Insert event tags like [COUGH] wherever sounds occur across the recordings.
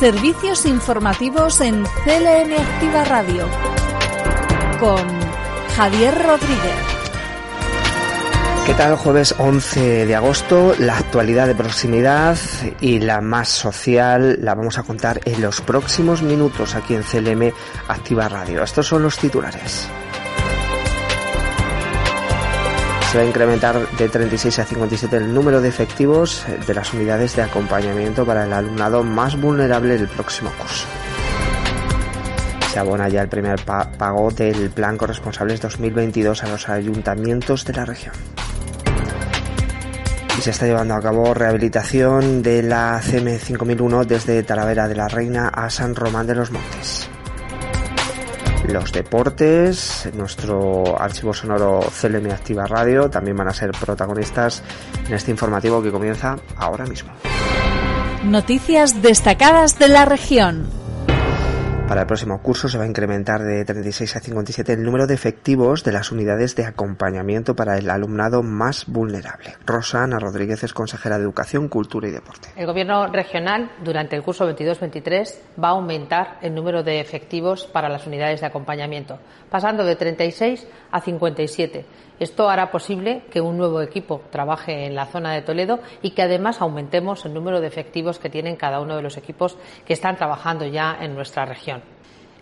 Servicios informativos en CLM Activa Radio con Javier Rodríguez. ¿Qué tal? Jueves 11 de agosto, la actualidad de proximidad y la más social la vamos a contar en los próximos minutos aquí en CLM Activa Radio. Estos son los titulares. Se va a incrementar de 36 a 57 el número de efectivos de las unidades de acompañamiento para el alumnado más vulnerable del próximo curso. Se abona ya el primer pago del Plan Corresponsables 2022 a los ayuntamientos de la región. Y se está llevando a cabo rehabilitación de la CM 5001 desde Talavera de la Reina a San Román de los Montes los deportes, nuestro archivo sonoro CLM Activa Radio también van a ser protagonistas en este informativo que comienza ahora mismo. Noticias destacadas de la región. Para el próximo curso se va a incrementar de 36 a 57 el número de efectivos de las unidades de acompañamiento para el alumnado más vulnerable. Rosana Rodríguez es consejera de Educación, Cultura y Deporte. El Gobierno regional durante el curso 22-23 va a aumentar el número de efectivos para las unidades de acompañamiento, pasando de 36 a 57. Esto hará posible que un nuevo equipo trabaje en la zona de Toledo y que además aumentemos el número de efectivos que tienen cada uno de los equipos que están trabajando ya en nuestra región.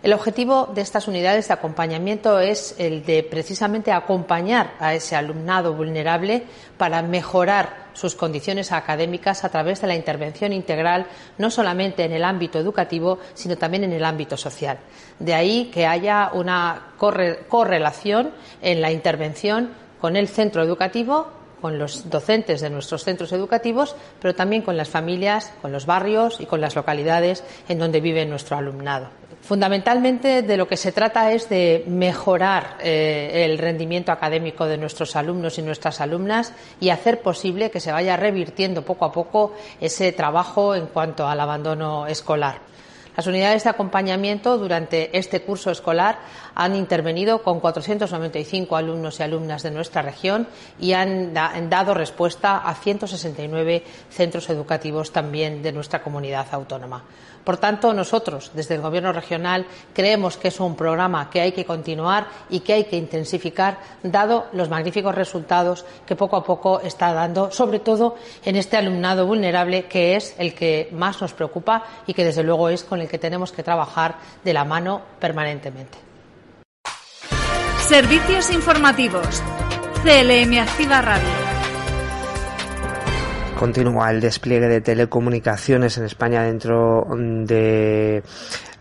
El objetivo de estas unidades de acompañamiento es el de precisamente acompañar a ese alumnado vulnerable para mejorar sus condiciones académicas a través de la intervención integral, no solamente en el ámbito educativo, sino también en el ámbito social. De ahí que haya una correlación en la intervención con el centro educativo con los docentes de nuestros centros educativos, pero también con las familias, con los barrios y con las localidades en donde vive nuestro alumnado. Fundamentalmente de lo que se trata es de mejorar eh, el rendimiento académico de nuestros alumnos y nuestras alumnas y hacer posible que se vaya revirtiendo poco a poco ese trabajo en cuanto al abandono escolar. Las unidades de acompañamiento durante este curso escolar han intervenido con 495 alumnos y alumnas de nuestra región y han, dado respuesta a 169 centros educativos también de nuestra comunidad autónoma. Por tanto, nosotros, desde el Gobierno regional, creemos que es un programa que hay que continuar y que hay que intensificar, dado los magníficos resultados que poco a poco está dando, sobre todo en este alumnado vulnerable, que es el que más nos preocupa y que, desde luego, es con el que tenemos que trabajar de la mano permanentemente. Servicios informativos. CLM Activa Radio. Continúa el despliegue de telecomunicaciones en España dentro de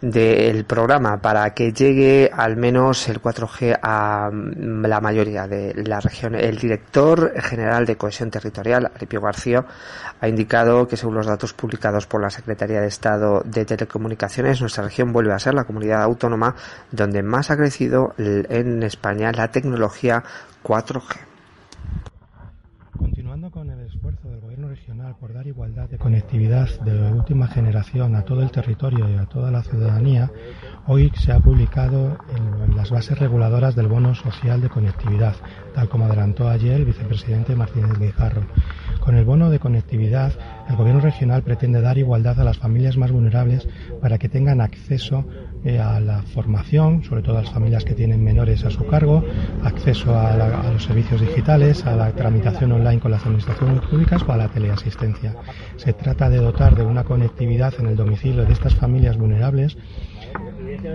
del programa para que llegue al menos el 4G a la mayoría de la región. El director general de Cohesión Territorial, Aripio García, ha indicado que según los datos publicados por la Secretaría de Estado de Telecomunicaciones, nuestra región vuelve a ser la comunidad autónoma donde más ha crecido en España la tecnología 4G. Continuando con el esfuerzo del Gobierno regional por dar igualdad de conectividad de última generación a todo el territorio y a toda la ciudadanía, hoy se ha publicado en las bases reguladoras del Bono Social de Conectividad, tal como adelantó ayer el vicepresidente Martínez Guijarro. Con el bono de conectividad, el Gobierno regional pretende dar igualdad a las familias más vulnerables para que tengan acceso eh, a la formación, sobre todo a las familias que tienen menores a su cargo, acceso a, los servicios digitales, a la tramitación online con las administraciones públicas o a la teleasistencia. Se trata de dotar de una conectividad en el domicilio de estas familias vulnerables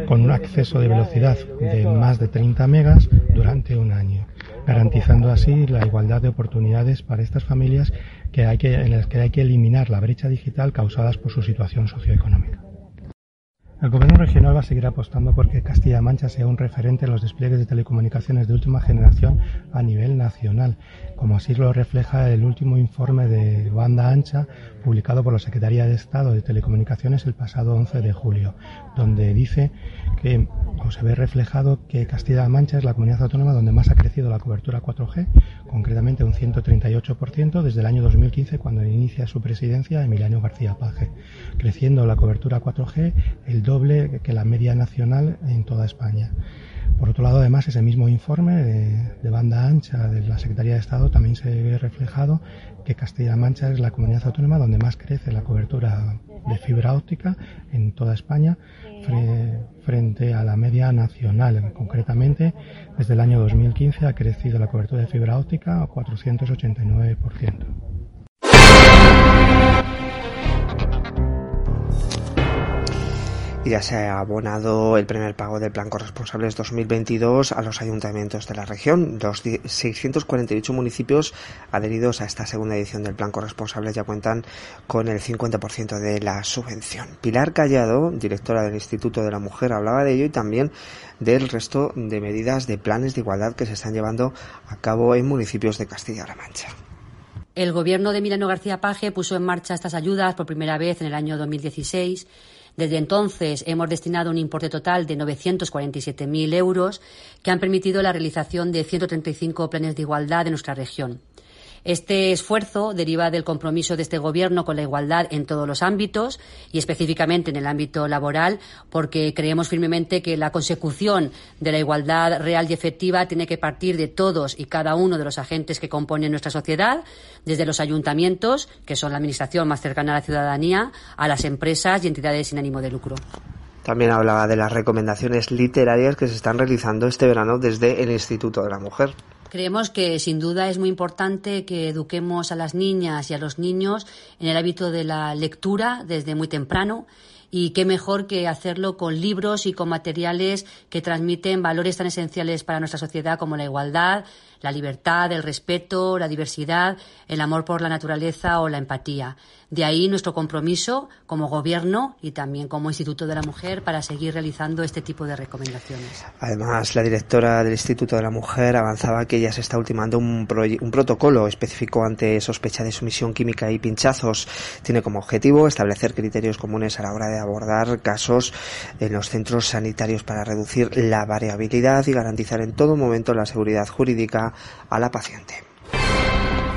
con un acceso de velocidad de más de 30 megas durante un año, garantizando así la igualdad de oportunidades para estas familias que hay que, en las que hay que eliminar la brecha digital causadas por su situación socioeconómica. El Gobierno regional va a seguir apostando por que Castilla-La Mancha sea un referente en los despliegues de telecomunicaciones de última generación a nivel nacional, como así lo refleja el último informe de banda ancha publicado por la Secretaría de Estado de Telecomunicaciones el pasado 11 de julio, donde dice que se ve reflejado que Castilla-La Mancha es la comunidad autónoma donde más ha crecido la cobertura 4G, concretamente un 138% desde el año 2015 cuando inicia su presidencia Emiliano García Paje, creciendo la cobertura 4G el doble que la media nacional en toda España. Por otro lado, además, ese mismo informe de, banda ancha de la Secretaría de Estado también se ve reflejado que Castilla-La Mancha es la comunidad autónoma donde más crece la cobertura de fibra óptica en toda España frente a la media nacional. Concretamente, desde el año 2015 ha crecido la cobertura de fibra óptica a 489%. Ya se ha abonado el primer pago del Plan Corresponsables 2022 a los ayuntamientos de la región. Los 648 municipios adheridos a esta segunda edición del Plan Corresponsables ya cuentan con el 50% de la subvención. Pilar Callado, directora del Instituto de la Mujer, hablaba de ello y también del resto de medidas de planes de igualdad que se están llevando a cabo en municipios de Castilla-La Mancha. El gobierno de Milano García Paje puso en marcha estas ayudas por primera vez en el año 2016 desde entonces hemos destinado un importe total de 947.000 euros que han permitido la realización de 135 planes de igualdad en nuestra región. Este esfuerzo deriva del compromiso de este Gobierno con la igualdad en todos los ámbitos y específicamente en el ámbito laboral, porque creemos firmemente que la consecución de la igualdad real y efectiva tiene que partir de todos y cada uno de los agentes que componen nuestra sociedad, desde los ayuntamientos, que son la administración más cercana a la ciudadanía, a las empresas y entidades sin ánimo de lucro. También hablaba de las recomendaciones literarias que se están realizando este verano desde el Instituto de la Mujer. Creemos que sin duda es muy importante que eduquemos a las niñas y a los niños en el hábito de la lectura desde muy temprano y qué mejor que hacerlo con libros y con materiales que transmiten valores tan esenciales para nuestra sociedad como la igualdad, la libertad, el respeto, la diversidad, el amor por la naturaleza o la empatía. De ahí nuestro compromiso como Gobierno y también como Instituto de la Mujer para seguir realizando este tipo de recomendaciones. Además, la directora del Instituto de la Mujer avanzaba que ya se está ultimando un, un protocolo específico ante sospecha de sumisión química y pinchazos. Tiene como objetivo establecer criterios comunes a la hora de abordar casos en los centros sanitarios para reducir la variabilidad y garantizar en todo momento la seguridad jurídica a la paciente.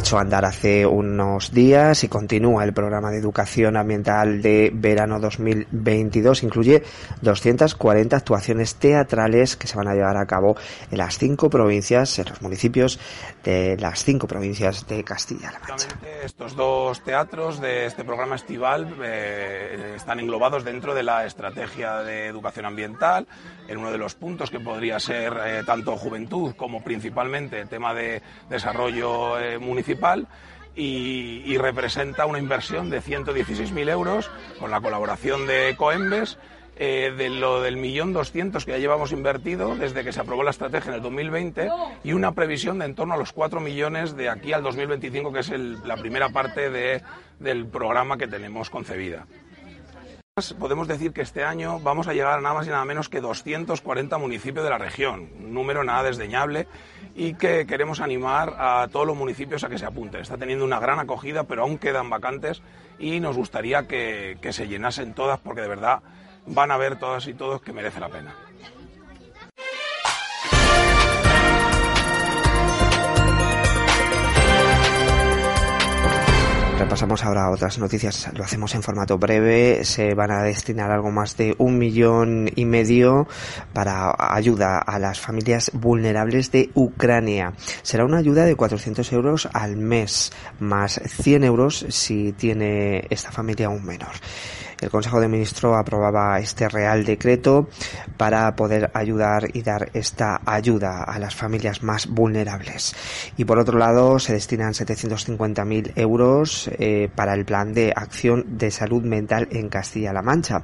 hecho andar hace unos días y continúa el programa de educación ambiental de verano 2022. Incluye 240 actuaciones teatrales que se van a llevar a cabo en las cinco provincias, en los municipios de las cinco provincias de Castilla-La Mancha. Estos dos teatros de este programa estival eh, están englobados dentro de la estrategia de educación ambiental, en uno de los puntos que podría ser eh, tanto juventud como principalmente tema de desarrollo eh, municipal. Y, representa una inversión de 116.000 euros con la colaboración de Coembes eh, de lo del millón doscientos que ya llevamos invertido desde que se aprobó la estrategia en el 2020 y una previsión de en torno a los 4 millones de aquí al 2025, que es la primera parte de, del programa que tenemos concebida. Podemos decir que este año vamos a llegar a nada más y nada menos que 240 municipios de la región, un número nada desdeñable y que queremos animar a todos los municipios a que se apunten. Está teniendo una gran acogida, pero aún quedan vacantes y nos gustaría que, que se llenasen todas porque de verdad van a ver todas y todos que merece la pena. Repasamos ahora otras noticias, lo hacemos en formato breve. Se van a destinar algo más de un millón y medio para ayuda a las familias vulnerables de Ucrania. Será una ayuda de 400 euros al mes, más 100 euros si tiene esta familia un menor. El Consejo de Ministros aprobaba este Real Decreto para poder ayudar y dar esta ayuda a las familias más vulnerables. Y por otro lado, se destinan 750.000 euros eh, para el Plan de Acción de Salud Mental en Castilla-La Mancha.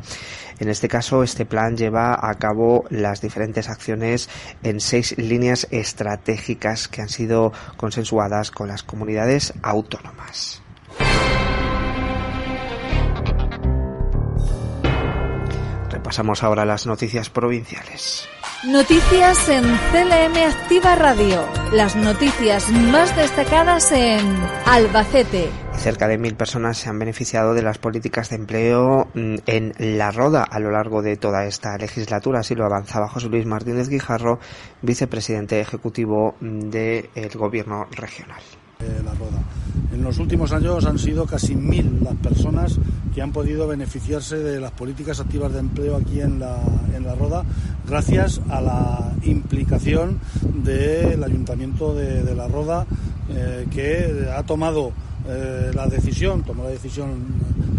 En este caso, este plan lleva a cabo las diferentes acciones en seis líneas estratégicas que han sido consensuadas con las comunidades autónomas. Pasamos ahora a las noticias provinciales. Noticias en CLM Activa Radio. Las noticias más destacadas en Albacete. Cerca de mil personas se han beneficiado de las políticas de empleo mm, en La Roda a lo largo de toda esta legislatura. Así lo avanzaba José Luis Martínez Guijarro, vicepresidente ejecutivo del Gobierno regional. En los últimos años han sido casi mil las personas que han podido beneficiarse de las políticas activas de empleo aquí en la, en la Roda, gracias a la implicación del Ayuntamiento de, La Roda, eh, que ha tomado eh, la decisión, tomó la decisión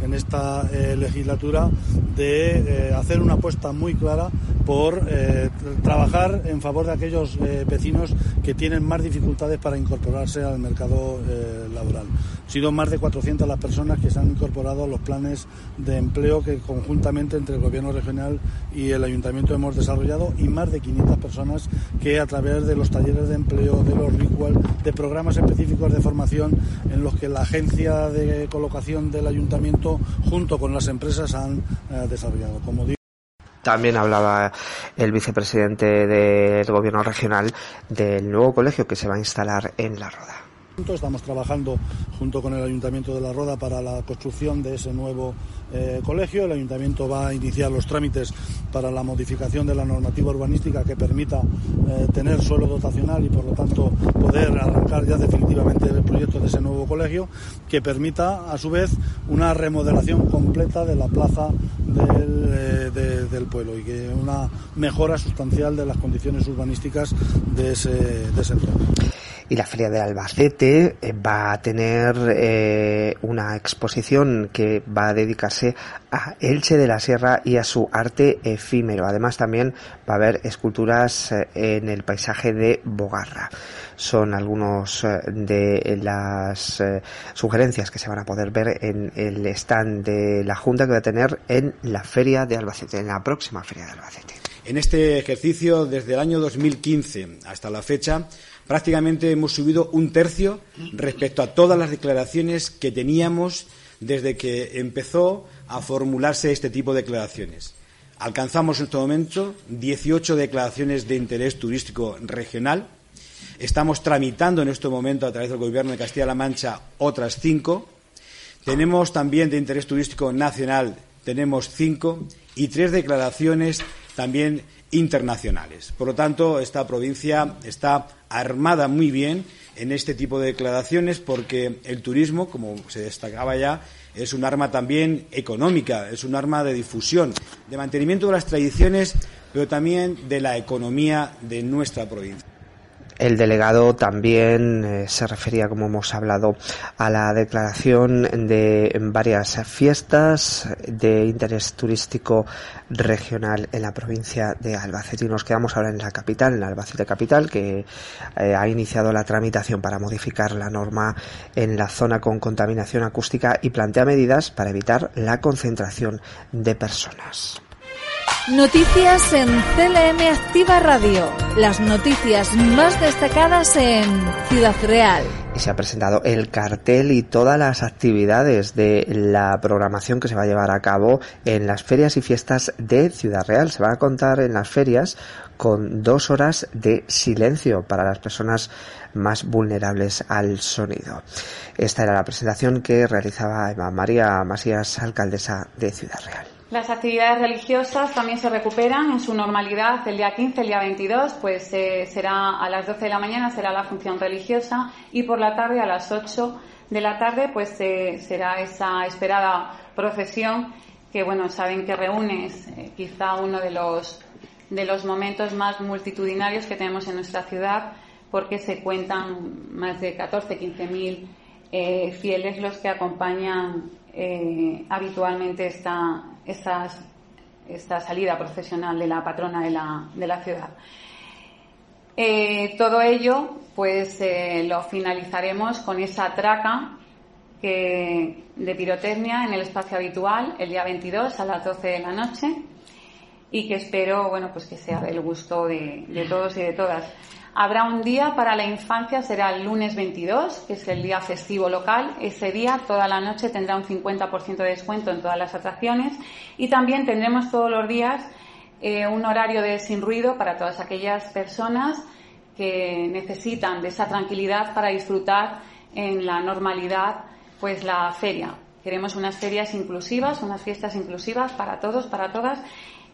en esta eh, legislatura de hacer una apuesta muy clara por eh, trabajar en favor de aquellos eh, vecinos que tienen más dificultades para incorporarse al mercado eh, laboral. Han sido más de 400 las personas que se han incorporado a los planes de empleo que conjuntamente entre el Gobierno regional y el Ayuntamiento hemos desarrollado y más de 500 personas que a través de los talleres de empleo, de los ritual, de programas específicos de formación en los que la agencia de colocación del Ayuntamiento junto con las empresas han desarrollado. Como también hablaba el vicepresidente del gobierno regional del nuevo colegio que se va a instalar en La Roda. Estamos trabajando junto con el Ayuntamiento de La Roda para la construcción de ese nuevo eh, colegio. El Ayuntamiento va a iniciar los trámites para la modificación de la normativa urbanística que permita eh, tener suelo dotacional y por lo tanto poder arrancar ya definitivamente el proyecto de ese nuevo colegio que permita a su vez una remodelación completa de la plaza del, eh, pueblo y que una mejora sustancial de las condiciones urbanísticas de ese, de ese entorno y la Feria de Albacete eh, va a tener eh, una exposición que va a dedicarse a Elche de la Sierra y a su arte efímero. Además también va a haber esculturas eh, en el paisaje de Bogarra. Son algunos de las sugerencias que se van a poder ver en el stand de la Junta que va a tener en la Feria de Albacete, en la próxima Feria de Albacete. En este ejercicio, desde el año 2015 hasta la fecha, prácticamente hemos subido un tercio respecto a todas las declaraciones que teníamos desde que empezó a formularse este tipo de declaraciones. Alcanzamos en este momento 18 declaraciones de interés turístico regional. Estamos tramitando en este momento a través del Gobierno de Castilla-La Mancha otras cinco. Tenemos también de interés turístico nacional, tenemos cinco y tres declaraciones también internacionales. Por lo tanto, esta provincia está armada muy bien en este tipo de declaraciones porque el turismo, como se destacaba ya, es un arma también económica, es un arma de difusión, de mantenimiento de las tradiciones, pero también de la economía de nuestra provincia. El delegado también eh, se refería, como hemos hablado, a la declaración de varias fiestas de interés turístico regional en la provincia de Albacete. Y nos quedamos ahora en la capital, en la Albacete capital, que eh, ha iniciado la tramitación para modificar la norma en la zona con contaminación acústica y plantea medidas para evitar la concentración de personas. Noticias en CLM Activa Radio. Las noticias más destacadas en Ciudad Real. Y se ha presentado el cartel y todas las actividades de la programación que se va a llevar a cabo en las ferias y fiestas de Ciudad Real. Se van a contar en las ferias con dos horas de silencio para las personas más vulnerables al sonido. Esta era la presentación que realizaba Eva María Masías, alcaldesa de Ciudad Real. Las actividades religiosas también se recuperan en su normalidad. El día 15, el día 22, pues eh, será a las 12 de la mañana será la función religiosa y por la tarde a las 8 de la tarde pues eh, será esa esperada procesión que bueno saben que reúne eh, quizá uno de los de los momentos más multitudinarios que tenemos en nuestra ciudad porque se cuentan más de 14, 15 mil fieles los que acompañan habitualmente esta, esta salida profesional de la patrona de la, de la ciudad. Eh, todo ello, pues eh, lo finalizaremos con esa traca que, de pirotecnia en el espacio habitual el día 22 a las 12 de la noche y que espero, bueno, pues que sea del gusto de, de todos y de todas. Habrá un día para la infancia, será el lunes 22, que es el día festivo local. Ese día, toda la noche, tendrá un 50% de descuento en todas las atracciones. Y también tendremos todos los días eh, un horario de sin ruido para todas aquellas personas que necesitan de esa tranquilidad para disfrutar en la normalidad, pues la feria. Queremos unas ferias inclusivas, unas fiestas inclusivas para todos, para todas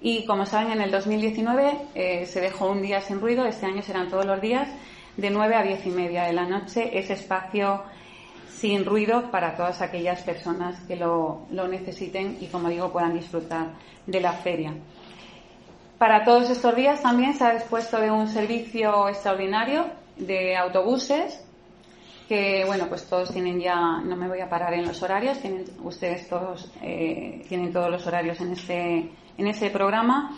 y como saben, en el 2019 eh, se dejó un día sin ruido, este año serán todos los días de 9 a 10 y media de la noche, ese espacio sin ruido para todas aquellas personas que lo, lo necesiten y, como digo, puedan disfrutar de la feria. Para todos estos días también se ha dispuesto de un servicio extraordinario de autobuses que bueno pues todos tienen ya no me voy a parar en los horarios tienen ustedes todos eh, tienen todos los horarios en este en ese programa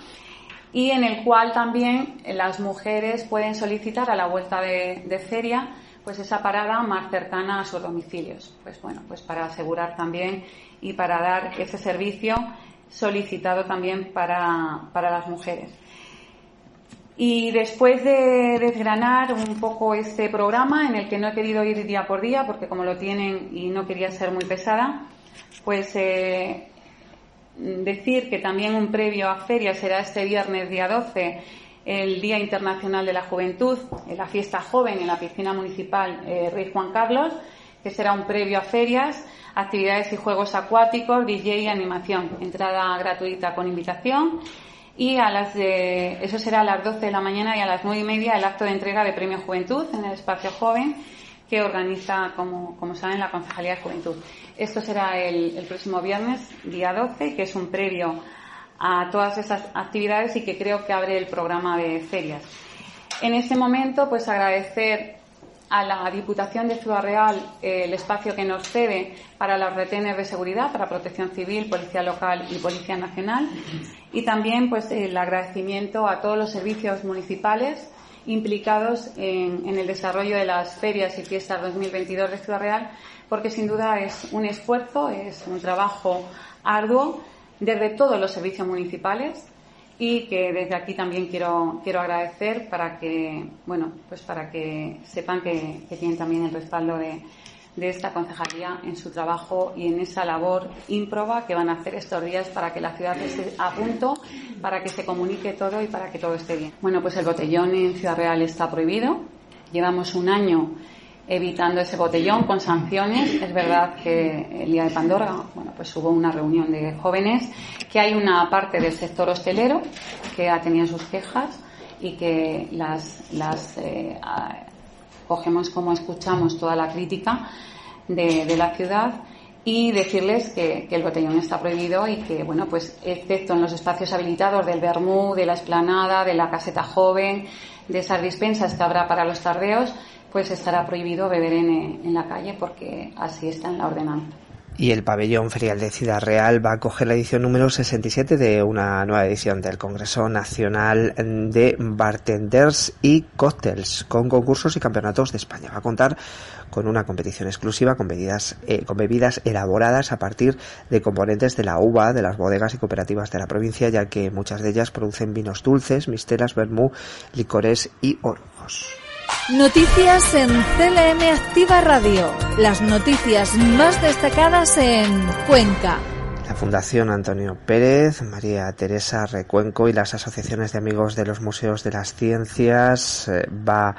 y en el cual también las mujeres pueden solicitar a la vuelta de, feria pues esa parada más cercana a sus domicilios. Pues bueno pues para asegurar también y para dar ese servicio solicitado también para, para las mujeres. Y después de desgranar un poco este programa, en el que no he querido ir día por día, porque como lo tienen y no quería ser muy pesada, pues eh, decir que también un previo a feria será este viernes día 12, el Día Internacional de la Juventud, en la fiesta joven en la piscina municipal eh, Rey Juan Carlos, que será un previo a ferias, actividades y juegos acuáticos, DJ y animación, entrada gratuita con invitación. Y a las de, eso será a las 12 de la mañana y a las 9 y media el acto de entrega de Premio Juventud en el Espacio Joven que organiza, como, como saben, la Concejalía de Juventud. Esto será el, el próximo viernes, día 12, que es un previo a todas esas actividades y que creo que abre el programa de ferias. En este momento, pues agradecer a la Diputación de Ciudad Real eh, el espacio que nos cede para los retenes de seguridad, para protección civil, policía local y policía nacional. Y también pues el agradecimiento a todos los servicios municipales implicados en, el desarrollo de las ferias y fiestas 2022 de Ciudad Real, porque sin duda es un esfuerzo, es un trabajo arduo desde todos los servicios municipales y que desde aquí también quiero, quiero agradecer para que, bueno, pues para que sepan que, tienen también el respaldo de, de esta concejalía en su trabajo y en esa labor ímproba que van a hacer estos días para que la ciudad esté a punto, para que se comunique todo y para que todo esté bien. Bueno, pues el botellón en Ciudad Real está prohibido. Llevamos un año evitando ese botellón con sanciones. Es verdad que el día de Pandora, bueno, pues hubo una reunión de jóvenes, que hay una parte del sector hostelero que ha tenido sus quejas y que las, las eh, cogemos como escuchamos toda la crítica de, la ciudad y decirles que, que, el botellón está prohibido y que, bueno, pues excepto en los espacios habilitados del Bermú, de la esplanada, de la caseta joven, de esas dispensas que habrá para los tardeos, pues estará prohibido beber en, la calle porque así está en la ordenanza. Y el pabellón ferial de Ciudad Real va a coger la edición número 67 de una nueva edición del Congreso Nacional de Bartenders y Cócteles, con concursos y campeonatos de España. Va a contar con una competición exclusiva con bebidas, eh, con bebidas elaboradas a partir de componentes de la uva de las bodegas y cooperativas de la provincia, ya que muchas de ellas producen vinos dulces, misteras, vermú, licores y orujos. Noticias en CLM Activa Radio. Las noticias más destacadas en Cuenca. La Fundación Antonio Pérez, María Teresa Recuenco y las asociaciones de amigos de los museos de las ciencias eh, van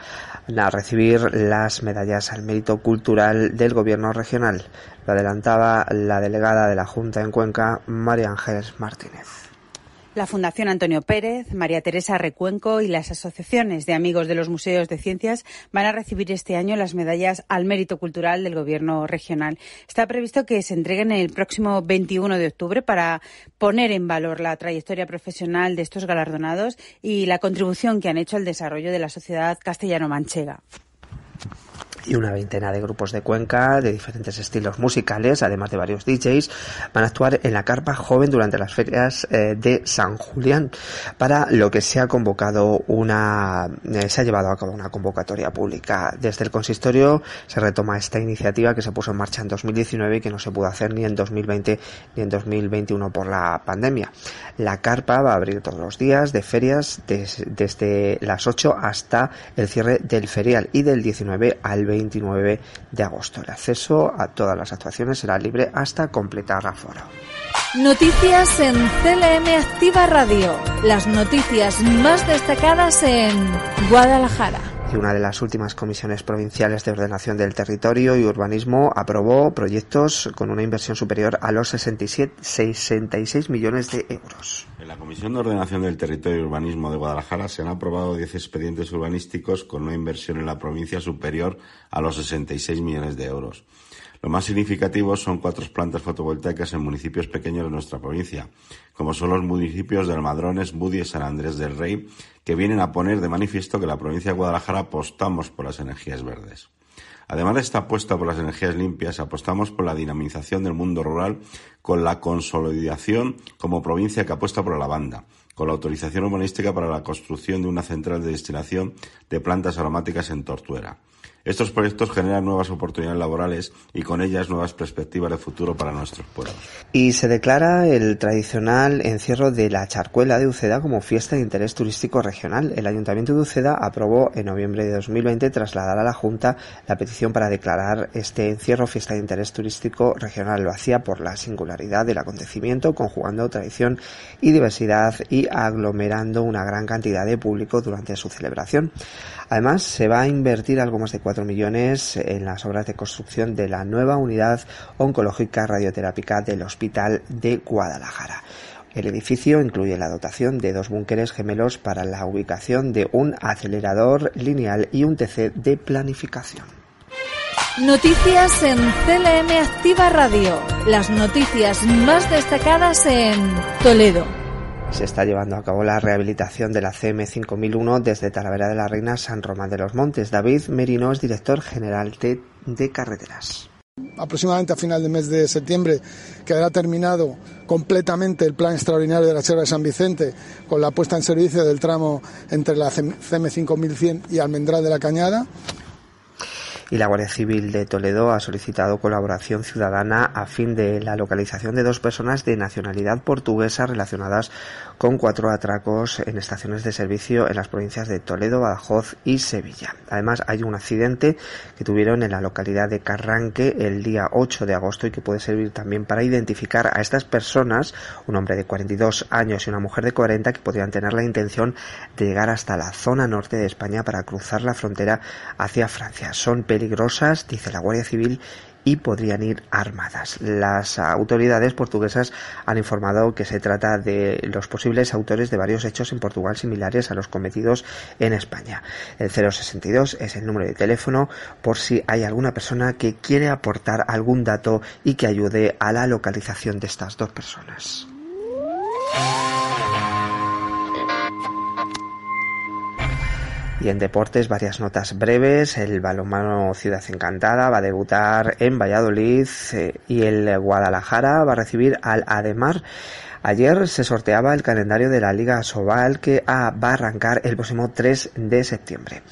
a recibir las medallas al mérito cultural del gobierno regional. Lo adelantaba la delegada de la Junta en Cuenca, María Ángeles Martínez. La Fundación Antonio Pérez, María Teresa Recuenco y las asociaciones de amigos de los museos de ciencias van a recibir este año las medallas al mérito cultural del Gobierno regional. Está previsto que se entreguen el próximo 21 de octubre para poner en valor la trayectoria profesional de estos galardonados y la contribución que han hecho al desarrollo de la sociedad castellano-manchega y una veintena de grupos de Cuenca de diferentes estilos musicales, además de varios DJs, van a actuar en la carpa joven durante las ferias eh, de San Julián, para lo que se ha convocado una, eh, se ha llevado a cabo una convocatoria pública. Desde el consistorio se retoma esta iniciativa que se puso en marcha en 2019 y que no se pudo hacer ni en 2020 ni en 2021 por la pandemia. La carpa va a abrir todos los días de ferias desde las 8 hasta el cierre del ferial y del 19 al 20 29 de agosto. El acceso a todas las actuaciones será libre hasta completar aforo. Noticias en CLM Activa Radio. Las noticias más destacadas en Guadalajara. Y una de las últimas comisiones provinciales de ordenación del territorio y urbanismo aprobó proyectos con una inversión superior a los 67, 66 millones de euros. En la Comisión de Ordenación del Territorio y Urbanismo de Guadalajara se han aprobado 10 expedientes urbanísticos con una inversión en la provincia superior a los 66 millones de euros. Lo más significativo son cuatro plantas fotovoltaicas en municipios pequeños de nuestra provincia, como son los municipios de Almadrones, Budi y San Andrés del Rey, que vienen a poner de manifiesto que la provincia de Guadalajara apostamos por las energías verdes. Además de esta apuesta por las energías limpias, apostamos por la dinamización del mundo rural con la consolidación como provincia que apuesta por la lavanda, con la autorización urbanística para la construcción de una central de destilación de plantas aromáticas en Tortuera. Estos proyectos generan nuevas oportunidades laborales y con ellas nuevas perspectivas de futuro para nuestros pueblos. Y se declara el tradicional encierro de la charcuela de Uceda como fiesta de interés turístico regional. El Ayuntamiento de Uceda aprobó en noviembre de 2020 trasladar a la Junta la petición para declarar este encierro fiesta de interés turístico regional. Lo hacía por la singularidad del acontecimiento, conjugando tradición y diversidad y aglomerando una gran cantidad de público durante su celebración. Además, se va a invertir algo más de 4 millones en las obras de construcción de la nueva unidad oncológica radioterápica del Hospital de Guadalajara. El edificio incluye la dotación de dos búnkeres gemelos para la ubicación de un acelerador lineal y un TC de planificación. Noticias en CLM Activa Radio. Las noticias más destacadas en Toledo. Se está llevando a cabo la rehabilitación de la CM5001 desde Talavera de la Reina San Román de los Montes. David Merino es director general de, de carreteras aproximadamente a final del mes de septiembre quedará terminado completamente el plan extraordinario de la Sierra de San Vicente con la puesta en servicio del tramo entre la CM5100 y Almendral de la Cañada y la Guardia Civil de Toledo ha solicitado colaboración ciudadana a fin de la localización de dos personas de nacionalidad portuguesa relacionadas con cuatro atracos en estaciones de servicio en las provincias de Toledo, Badajoz y Sevilla. Además, hay un accidente que tuvieron en la localidad de Carranque el día 8 de agosto y que puede servir también para identificar a estas personas, un hombre de 42 años y una mujer de 40 que podrían tener la intención de llegar hasta la zona norte de España para cruzar la frontera hacia Francia. Son peligrosas, dice la Guardia Civil, y podrían ir armadas. Las autoridades portuguesas han informado que se trata de los posibles autores de varios hechos en Portugal similares a los cometidos en España. El 062 es el número de teléfono por si hay alguna persona que quiere aportar algún dato y que ayude a la localización de estas dos personas. Y en deportes, varias notas breves. El balonmano Ciudad Encantada va a debutar en Valladolid eh, y el Guadalajara va a recibir al Ademar. Ayer se sorteaba el calendario de la Liga Sobal que va a arrancar el próximo 3 de septiembre.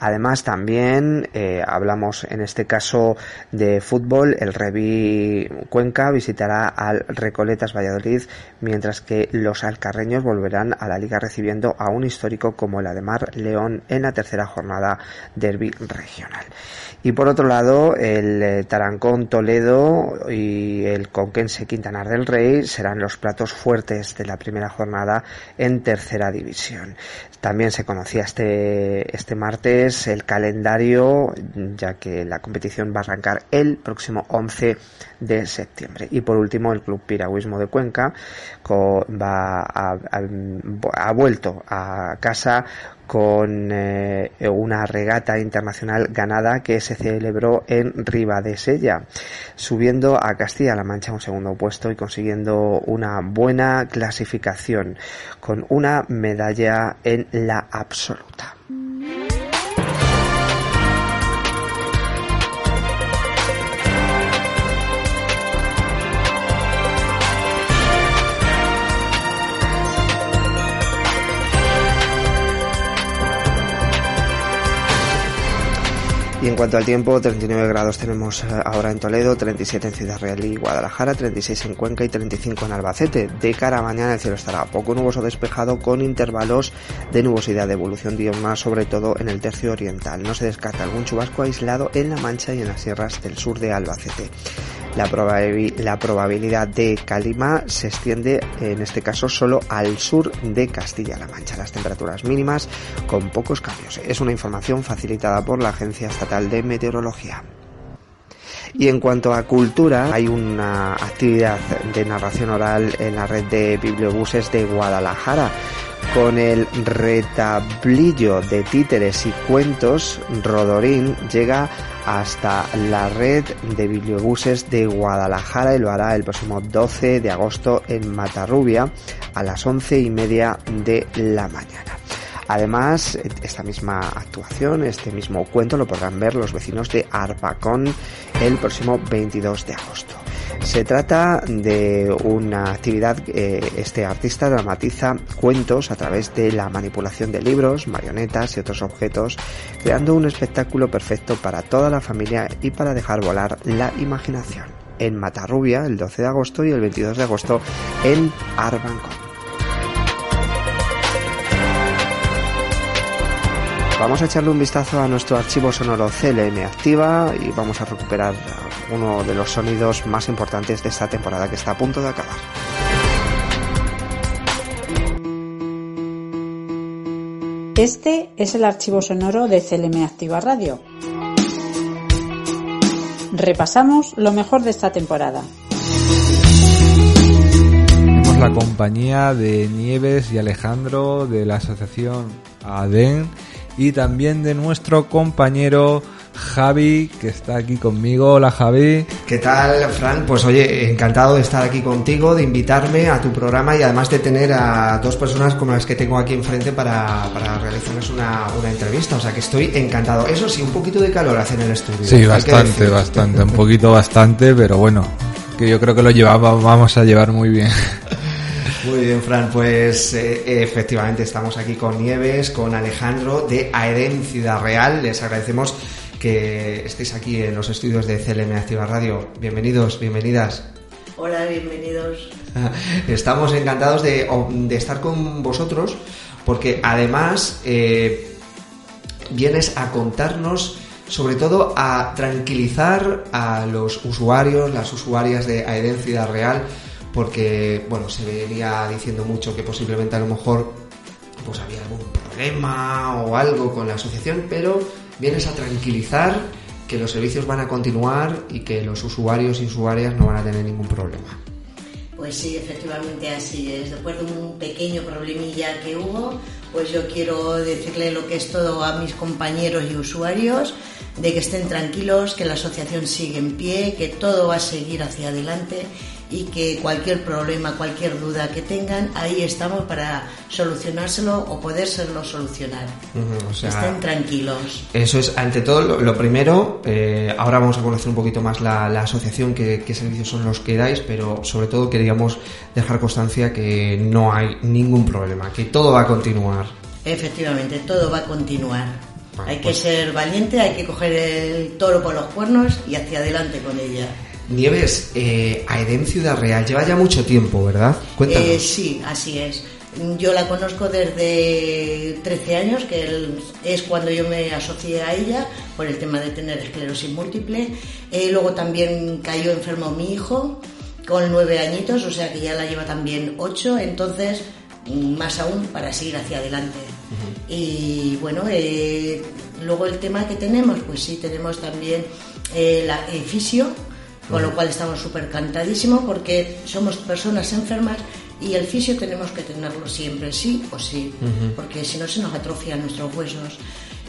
Además, también eh, hablamos en este caso de fútbol. El Revi Cuenca visitará al Recoletas Valladolid, mientras que los alcarreños volverán a la liga recibiendo a un histórico como el Ademar León en la tercera jornada derby regional. Y por otro lado, el eh, Tarancón Toledo y el Conquense Quintanar del Rey serán los platos fuertes de la primera jornada en tercera división. También se conocía este, este martes el calendario, ya que la competición va a arrancar el próximo 11 de septiembre. Y por último, el Club Piragüismo de Cuenca ha vuelto a casa con eh, una regata internacional ganada que se celebró en Sella, subiendo a Castilla-La Mancha un segundo puesto y consiguiendo una buena clasificación con una medalla en la absoluta. Y en cuanto al tiempo, 39 grados tenemos eh, ahora en Toledo, 37 en Ciudad Real y Guadalajara, 36 en Cuenca y 35 en Albacete. De cara a mañana el cielo estará poco nuboso despejado con intervalos de nubosidad de evolución diurna, sobre todo en el tercio oriental. No se descarta algún chubasco aislado en La Mancha y en las sierras del sur de Albacete. La, la probabilidad de calima se extiende en este caso solo al sur de Castilla-La Mancha. Las temperaturas mínimas con pocos cambios. Es una información facilitada por la Agencia Estatal de Meteorología. Y en cuanto a cultura, hay una actividad de narración oral en la red de bibliobuses de Guadalajara. Con el retablillo de títeres y cuentos, Rodorín llega hasta la red de bibliobuses de Guadalajara y lo hará el próximo 12 de agosto en Matarrubia a las once y media de la mañana. Además, esta misma actuación, este mismo cuento lo podrán ver los vecinos de Arpacón el próximo 22 de agosto. Se trata de una actividad que este artista dramatiza cuentos a través de la manipulación de libros, marionetas y otros objetos, creando un espectáculo perfecto para toda la familia y para dejar volar la imaginación. En Matarrubia el 12 de agosto y el 22 de agosto en Arpacón. Vamos a echarle un vistazo a nuestro archivo sonoro CLM Activa y vamos a recuperar uno de los sonidos más importantes de esta temporada que está a punto de acabar. Este es el archivo sonoro de CLM Activa Radio. Repasamos lo mejor de esta temporada. Tenemos la compañía de Nieves y Alejandro de la asociación ADEN y también de nuestro compañero Javi, que está aquí conmigo. Hola Javi. ¿Qué tal, Fran? Pues oye, encantado de estar aquí contigo, de invitarme a tu programa y además de tener a dos personas como las que tengo aquí enfrente para, para realizarles una, una entrevista. O sea que estoy encantado. Eso sí, un poquito de calor hace en el estudio. Sí, bastante, bastante. Un poquito bastante, pero bueno, que yo creo que lo llevamos, vamos a llevar muy bien. [LAUGHS] Muy bien, Fran, pues eh, efectivamente estamos aquí con Nieves, con Alejandro de Aeden Ciudad Real. Les agradecemos que estéis aquí en los estudios de CLM Activa Radio. Bienvenidos, bienvenidas. Hola, bienvenidos. [LAUGHS] Estamos encantados de, estar con vosotros porque además eh, vienes a contarnos sobre todo a tranquilizar a los usuarios, las usuarias de Aeden Ciudad Real, porque bueno, se venía diciendo mucho que posiblemente a lo mejor pues había algún problema o algo con la asociación, pero vienes a tranquilizar que los servicios van a continuar y que los usuarios y usuarias no van a tener ningún problema. Pues sí, efectivamente así es. Después de un pequeño problemilla que hubo, pues yo quiero decirle lo que es todo a mis compañeros y usuarios, de que estén tranquilos, que la asociación sigue en pie, que todo va a seguir hacia adelante y que cualquier problema, cualquier duda que tengan, ahí estamos para solucionárselo o podérselo solucionar. Estén tranquilos. Eso es, ante todo, lo, primero, eh, ahora vamos a conocer un poquito más la, asociación, qué, servicios son los que dais, pero sobre todo queríamos dejar constancia que no hay ningún problema, que todo va a continuar. Efectivamente, todo va a continuar. hay que pues ser valiente, hay que coger el toro por los cuernos y hacia adelante con ella. Nieves, eh, Aedem Ciudad Real lleva ya mucho tiempo, ¿verdad? Cuéntanos. Eh, sí, así es. Yo la conozco desde 13 años, que es cuando yo me asocié a ella por el tema de tener esclerosis múltiple. Eh, luego también cayó enfermo mi hijo con nueve añitos, o sea que ya la lleva también ocho, entonces más aún para seguir hacia adelante. Y bueno, eh, luego el tema que tenemos, pues sí, tenemos también el fisio, con lo cual estamos súper cantadísimos porque somos personas enfermas y el fisio tenemos que tenerlo siempre, sí o sí, porque si no se nos atrofian nuestros huesos.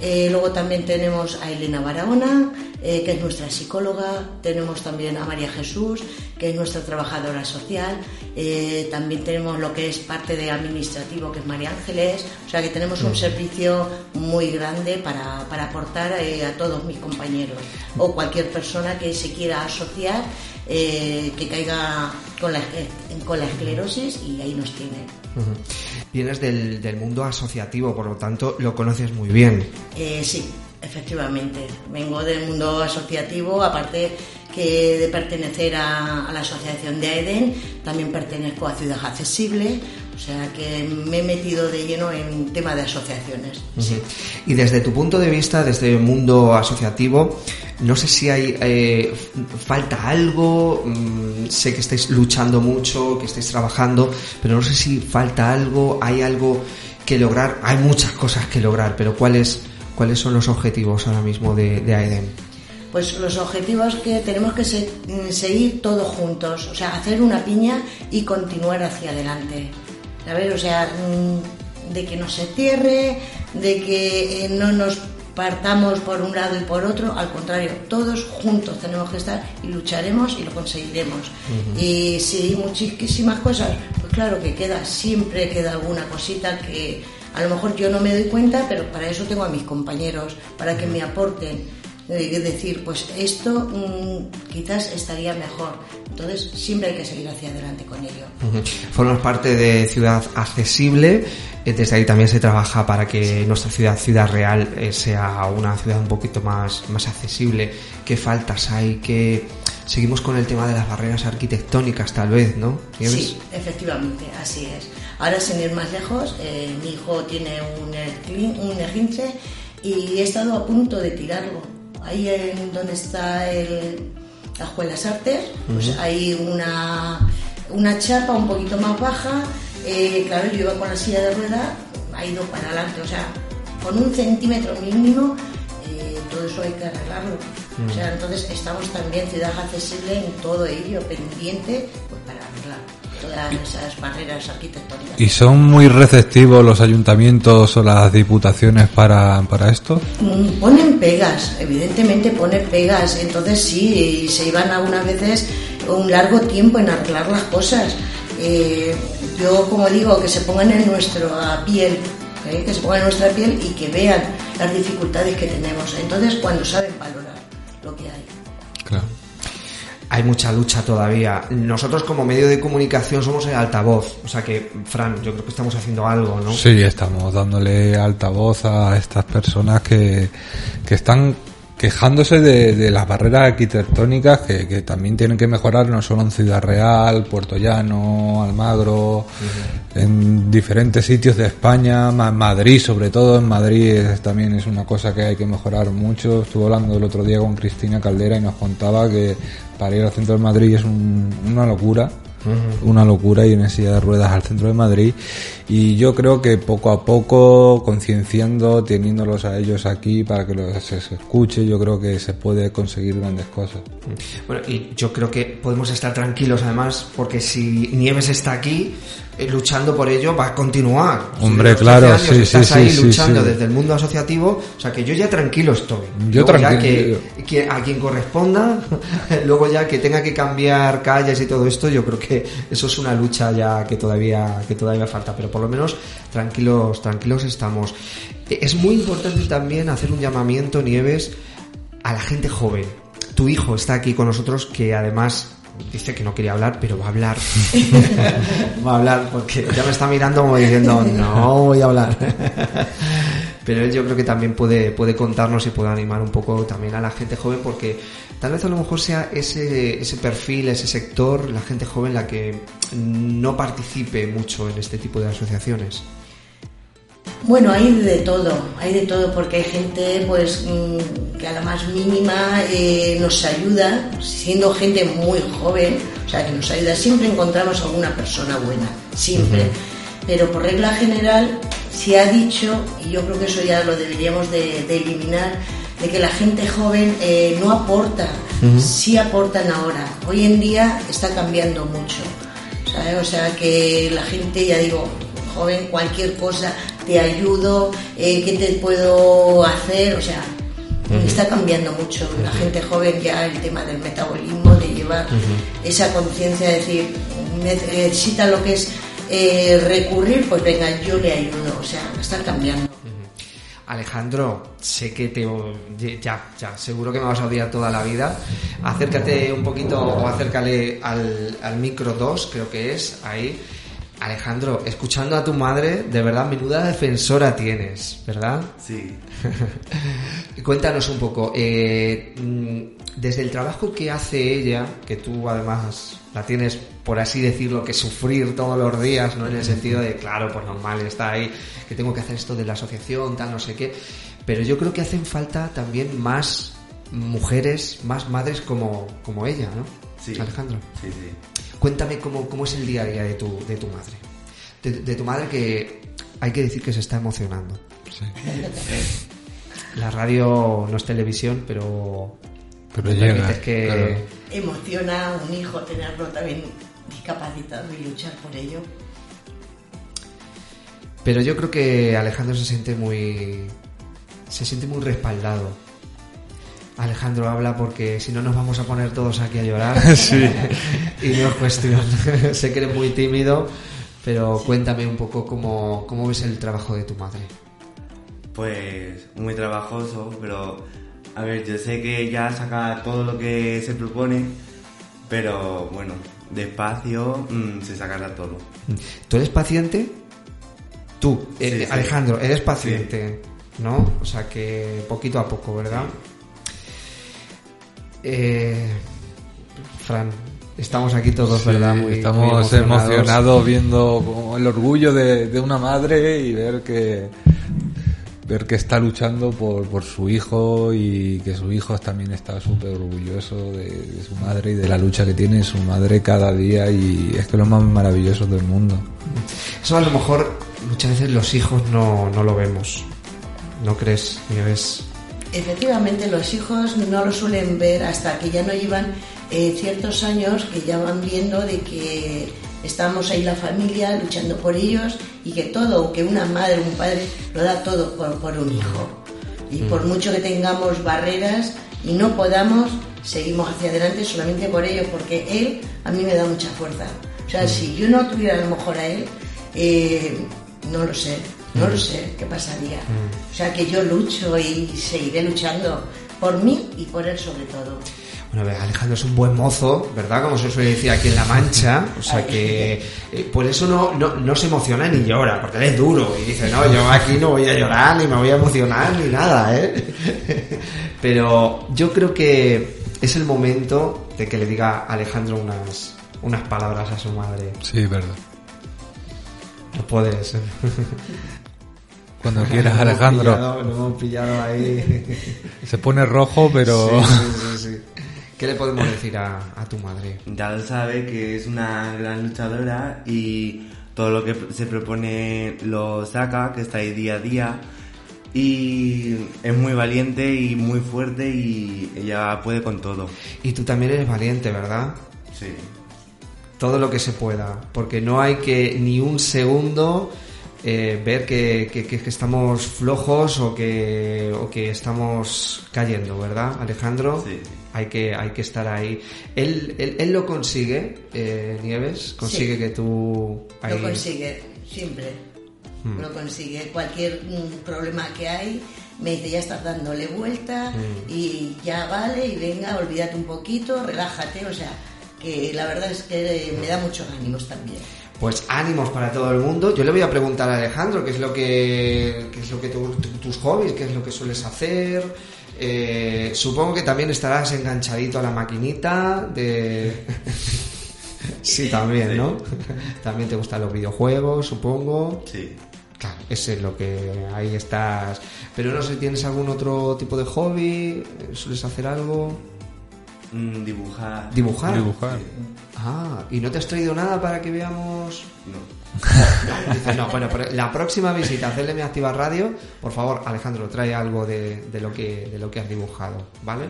Eh, luego también tenemos a Elena Barahona, eh, que es nuestra psicóloga, tenemos también a María Jesús, que es nuestra trabajadora social, eh, también tenemos lo que es parte de administrativo, que es María Ángeles, o sea que tenemos un servicio muy grande para, para aportar a todos mis compañeros o cualquier persona que se quiera asociar, que caiga con la, con la esclerosis y ahí nos tiene. Vienes del, del, mundo asociativo, por lo tanto lo conoces muy bien. Eh, sí, efectivamente. Vengo del mundo asociativo, aparte que de pertenecer a, la asociación de AEDEN, también pertenezco a Ciudad Accesible, o sea que me he metido de lleno en tema de asociaciones. Y desde tu punto de vista, desde el mundo asociativo, no sé si hay eh, falta algo, mm, sé que estáis luchando mucho, que estáis trabajando, pero no sé si falta algo, hay algo que lograr, hay muchas cosas que lograr, pero ¿cuáles, cuáles son los objetivos ahora mismo de, de AEDEM? Pues los objetivos que tenemos que mm, seguir todos juntos, o sea, hacer una piña y continuar hacia adelante. ¿Sabes? O sea, mm, de que no se cierre, de que eh, no nos partamos por un lado y por otro, al contrario, todos juntos tenemos que estar y lucharemos y lo conseguiremos. Y si hay muchísimas cosas, pues claro que queda, siempre queda alguna cosita que a lo mejor yo no me doy cuenta, pero para eso tengo a mis compañeros, para que me aporten. Eh, decir, pues esto mm, quizás estaría mejor. Entonces siempre hay que seguir hacia adelante con ello. Ujú. Formas parte de Ciudad Accesible. eh, Desde ahí también se trabaja para que nuestra ciudad, Ciudad Real, eh, sea una ciudad un poquito más, más accesible. ¿Qué faltas hay? ¿Qué... Seguimos con el tema de las barreras arquitectónicas, tal vez, ¿no? Sí, efectivamente, así es. Ahora, sin ir más lejos, eh, mi hijo tiene un, un esguince y he estado a punto de tirarlo. Ahí en donde está el, la Escuela Artes, pues hay una, una chapa un poquito más baja. eh, claro, yo iba con la silla de rueda, ha ido para adelante, o sea, con un centímetro mínimo, eh, todo eso hay que arreglarlo. O sea, entonces estamos también ciudad accesible en todo ello, pendiente pues, para arreglar todas esas barreras arquitectónicas. ¿Y son muy receptivos los ayuntamientos o las diputaciones para, para esto? Mm, Ponen pegas, evidentemente ponen pegas, entonces sí, se iban algunas veces un largo tiempo en arreglar las cosas. Eh, yo, como digo, que se pongan en nuestra piel, ¿eh? que se pongan en nuestra piel y que vean las dificultades que tenemos. Entonces, cuando saben valorar. Hay mucha lucha todavía. Nosotros como medio de comunicación somos el altavoz. O sea que, Fran, yo creo que estamos haciendo algo, ¿no? Sí, estamos dándole altavoz a estas personas que, que están quejándose de, de las barreras arquitectónicas que, que también tienen que mejorar no solo en Ciudad Real, Puerto Llano, Almagro, en diferentes sitios de España, Ma- Madrid sobre todo, en Madrid es- también es una cosa que hay que mejorar mucho. Estuve hablando el otro día con Cristina Caldera y nos contaba que para ir al centro de Madrid es un- una locura una locura y una silla de ruedas al centro de Madrid. Y yo creo que poco a poco concienciando teniéndolos a ellos aquí para que los, se, se escuche yo creo que se puede conseguir grandes cosas. Bueno, y yo creo que podemos estar tranquilos además porque si Nieves está aquí luchando por ello va a continuar. Hombre, Los 13 claro, años sí, estás sí, ahí sí, sí, luchando sí. desde el mundo asociativo, o sea que yo ya tranquilo estoy. Yo Luego ya tranquilo. que, que a quien corresponda, [LAUGHS] luego ya que tenga que cambiar calles y todo esto, yo creo que eso es una lucha ya que todavía que todavía falta, pero por lo menos tranquilos, tranquilos estamos. Eh, Es muy importante también hacer un llamamiento, Nieves, a la gente joven. Tu hijo está aquí con nosotros que además dice que no quería hablar, pero va a hablar. [LAUGHS] va a hablar porque ya me está mirando como diciendo, no voy a hablar. [LAUGHS] pero él yo creo que también puede, puede contarnos y puede animar un poco también a la gente joven porque tal vez a lo mejor sea ese, ese perfil, ese sector, la gente joven la que no participe mucho en este tipo de asociaciones. Bueno, hay de todo, hay de todo, porque hay gente pues mm, que a la más mínima eh, nos ayuda, siendo gente muy joven, o sea, que nos ayuda. Siempre encontramos alguna persona buena, siempre. Pero por regla general se ha dicho, y yo creo que eso ya lo deberíamos de, de eliminar, de que la gente joven eh, no aporta, sí aportan ahora. Hoy en día está cambiando mucho. ¿sabes? O sea que la gente, ya digo, joven, cualquier cosa, te ayudo, eh, ¿qué te puedo hacer? O sea, está cambiando mucho. La gente joven ya el tema del metabolismo, de llevar esa conciencia de decir, necesita lo que es eh, recurrir, pues venga, yo le ayudo. O sea, está cambiando. Alejandro, sé que te ya, ya, seguro que me vas a odiar toda la vida. Acércate un poquito o acércale al, al micro 2, creo que es, ahí. Alejandro, escuchando a tu madre, de verdad, menuda defensora tienes, ¿verdad? Sí. [LAUGHS] Cuéntanos un poco, eh, mm, desde el trabajo que hace ella, que tú además la tienes, por así decirlo, que sufrir todos los días, ¿no? En el sentido de, claro, pues normal, está ahí, que tengo que hacer esto de la asociación, tal, no sé qué, pero yo creo que hacen falta también más mujeres, más madres como, como ella, ¿no? Sí. Alejandro. Sí, sí. Cuéntame cómo, cómo es el día a día de tu, de tu madre. De, de tu madre que hay que decir que se está emocionando. [LAUGHS] La radio no es televisión, pero... Pero me llega, que... claro. Emociona a un hijo tenerlo también discapacitado y luchar por ello. Pero yo creo que Alejandro se siente muy. se siente muy respaldado. Alejandro habla porque si no nos vamos a poner todos aquí a llorar. [LAUGHS] Sí. [LAUGHS] y no es cuestión. [LAUGHS] sé que eres muy tímido, pero cuéntame un poco cómo, cómo ves el trabajo de tu madre. Pues muy trabajoso, pero a ver, yo sé que ella saca todo lo que se propone, pero bueno, despacio mm, se sacará todo. ¿Tú eres paciente? Tú, eh, Sí. Alejandro, eres paciente, ¿no? O sea que poquito a poco, ¿verdad? Eh, Fran, estamos aquí todos, Sí, ¿verdad? Muy, estamos muy emocionados viendo el orgullo de, de una madre y ver que ver que está luchando por, por su hijo y que su hijo también está súper orgulloso de, de su madre y de la lucha que tiene su madre cada día y es que es lo más maravilloso del mundo. Eso a lo mejor muchas veces los hijos no, no lo vemos. ¿No crees, Nieves? Efectivamente, los hijos no lo suelen ver hasta que ya no llevan eh, ciertos años que ya van viendo de que estamos ahí la familia luchando por ellos y que todo, que una madre, un padre, lo da todo por, por un hijo. Y Mm. por mucho que tengamos barreras y no podamos, seguimos hacia adelante solamente por ello, porque él a mí me da mucha fuerza. O sea, Mm. si yo no tuviera a lo mejor a él, eh, no lo sé, no Mm. lo sé qué pasaría. O sea, que yo lucho y seguiré luchando por mí y por él sobre todo. Bueno, a ver, Alejandro es un buen mozo, ¿verdad? Como se suele decir aquí en La Mancha. O sea que eh, por eso no, no, no se emociona ni llora, porque él es duro y dice, no, yo aquí no voy a llorar, ni me voy a emocionar, ni nada, ¿eh? [LAUGHS] Pero yo creo que es el momento de que le diga a Alejandro unas, unas palabras a su madre. Sí, verdad. No puedes. [LAUGHS] Cuando quieras, Lo hemos Alejandro. pillado, lo hemos pillado ahí. [LAUGHS] Se pone rojo, pero... Sí, [LAUGHS] sí, sí, sí. ¿Qué le podemos decir a, a tu madre? Ya lo sabe que es una gran luchadora y todo lo que se propone lo saca, que está ahí día a día. Y es muy valiente y muy fuerte y ella puede con todo. Y tú también eres valiente, ¿verdad? Sí. Todo lo que se pueda, porque no hay que ni un segundo eh, ver que, que- estamos flojos o que, o que estamos cayendo, ¿verdad, Alejandro? Sí. Hay que, hay que estar ahí. Él, él, él lo consigue, eh, Nieves, consigue Sí. que tú... ahí- Lo consigue, siempre. Hmm. Lo consigue. Cualquier mm, problema que hay, me dice, ya estás dándole vuelta Hmm. y ya vale, y venga, olvídate un poquito, relájate. O sea, que la verdad es que eh, me da muchos ánimos también. Pues ánimos para todo el mundo. Yo le voy a preguntar a Alejandro qué es lo que, qué es lo que tu- tu- tus hobbies, qué es lo que sueles hacer. Eh, supongo que también estarás enganchadito a la maquinita de. [LAUGHS] sí, también, ¿no? también te gustan los videojuegos, supongo. Sí. Claro, ese es lo que ahí estás. Pero no sé, ¿tienes algún otro tipo de hobby? ¿Sueles hacer algo? Mm, dibujar. ¿Dibujar? Dibujar. Ah, ¿y no te has traído nada para que veamos? No. [LAUGHS] Dice, no, bueno, pero la próxima visita a CLM Activa Radio, por favor, Alejandro, trae algo de, de lo que de lo que has dibujado, ¿vale?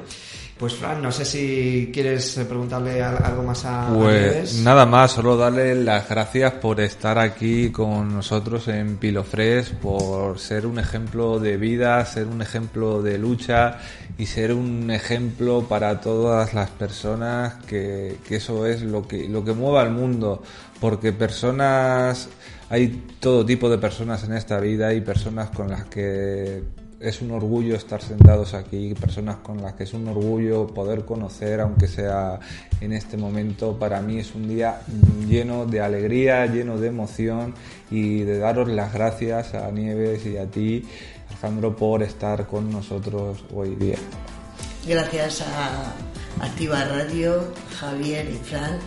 Pues Fran, no sé si quieres preguntarle al- algo más a, Pues nada más, solo darle las gracias por estar aquí con nosotros en Pilofres, por ser un ejemplo de vida, ser un ejemplo de lucha y ser un ejemplo para todas las personas que, que eso es lo que, lo que mueve al mundo, porque personas, hay todo tipo de personas en esta vida y personas con las que es un orgullo estar sentados aquí, personas con las que es un orgullo poder conocer, aunque sea en este momento. Para mí es un día lleno de alegría, lleno de emoción y de daros las gracias a Nieves y a ti, Alejandro, por estar con nosotros hoy día. Gracias a Activa Radio, Javier y Fran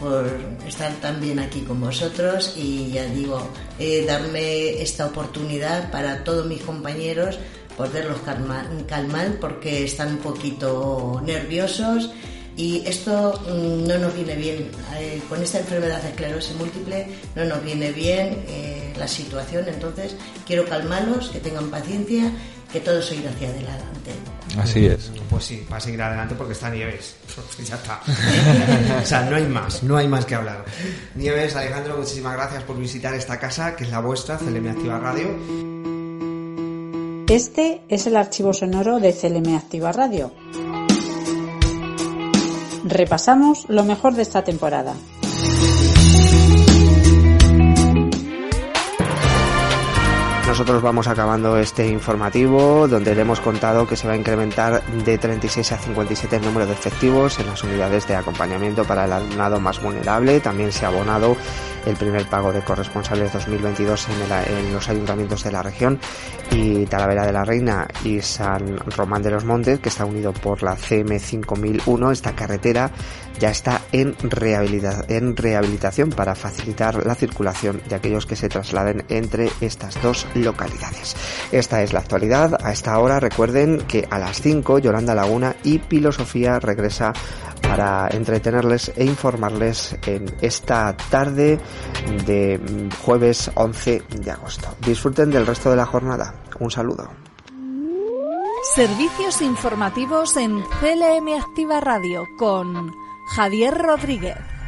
por estar también aquí con vosotros y ya digo, eh, darme esta oportunidad para todos mis compañeros poderlos calmar, calmar porque están un poquito nerviosos y esto mm, no nos viene bien. Eh, con esta enfermedad de esclerosis múltiple no nos viene bien eh, la situación, entonces quiero calmarlos, que tengan paciencia, que todo se irá hacia adelante. Así es. Pues sí, va a seguir adelante porque está Nieves. [LAUGHS] ya está. [LAUGHS] o sea, no hay más, no hay más que hablar. Nieves, Alejandro, muchísimas gracias por visitar esta casa, que es la vuestra, CLM Activa Radio. Este es el archivo sonoro de CLM Activa Radio. Repasamos lo mejor de esta temporada. Nosotros vamos acabando este informativo donde le hemos contado que se va a incrementar de 36 a 57 el número de efectivos en las unidades de acompañamiento para el alumnado más vulnerable. También se ha abonado el primer pago de corresponsables 2022 en, en los ayuntamientos de la región y Talavera de la Reina y San Román de los Montes, que está unido por la CM5001. Esta carretera ya está en, en rehabilitación para facilitar la circulación de aquellos que se trasladen entre estas dos localidades. Esta es la actualidad. A esta hora recuerden que a las 5 Yolanda Laguna y Pilo Sofía regresa para entretenerles e informarles en esta tarde de jueves 11 de agosto. Disfruten del resto de la jornada. Un saludo. Servicios informativos en CLM Activa Radio con Javier Rodríguez.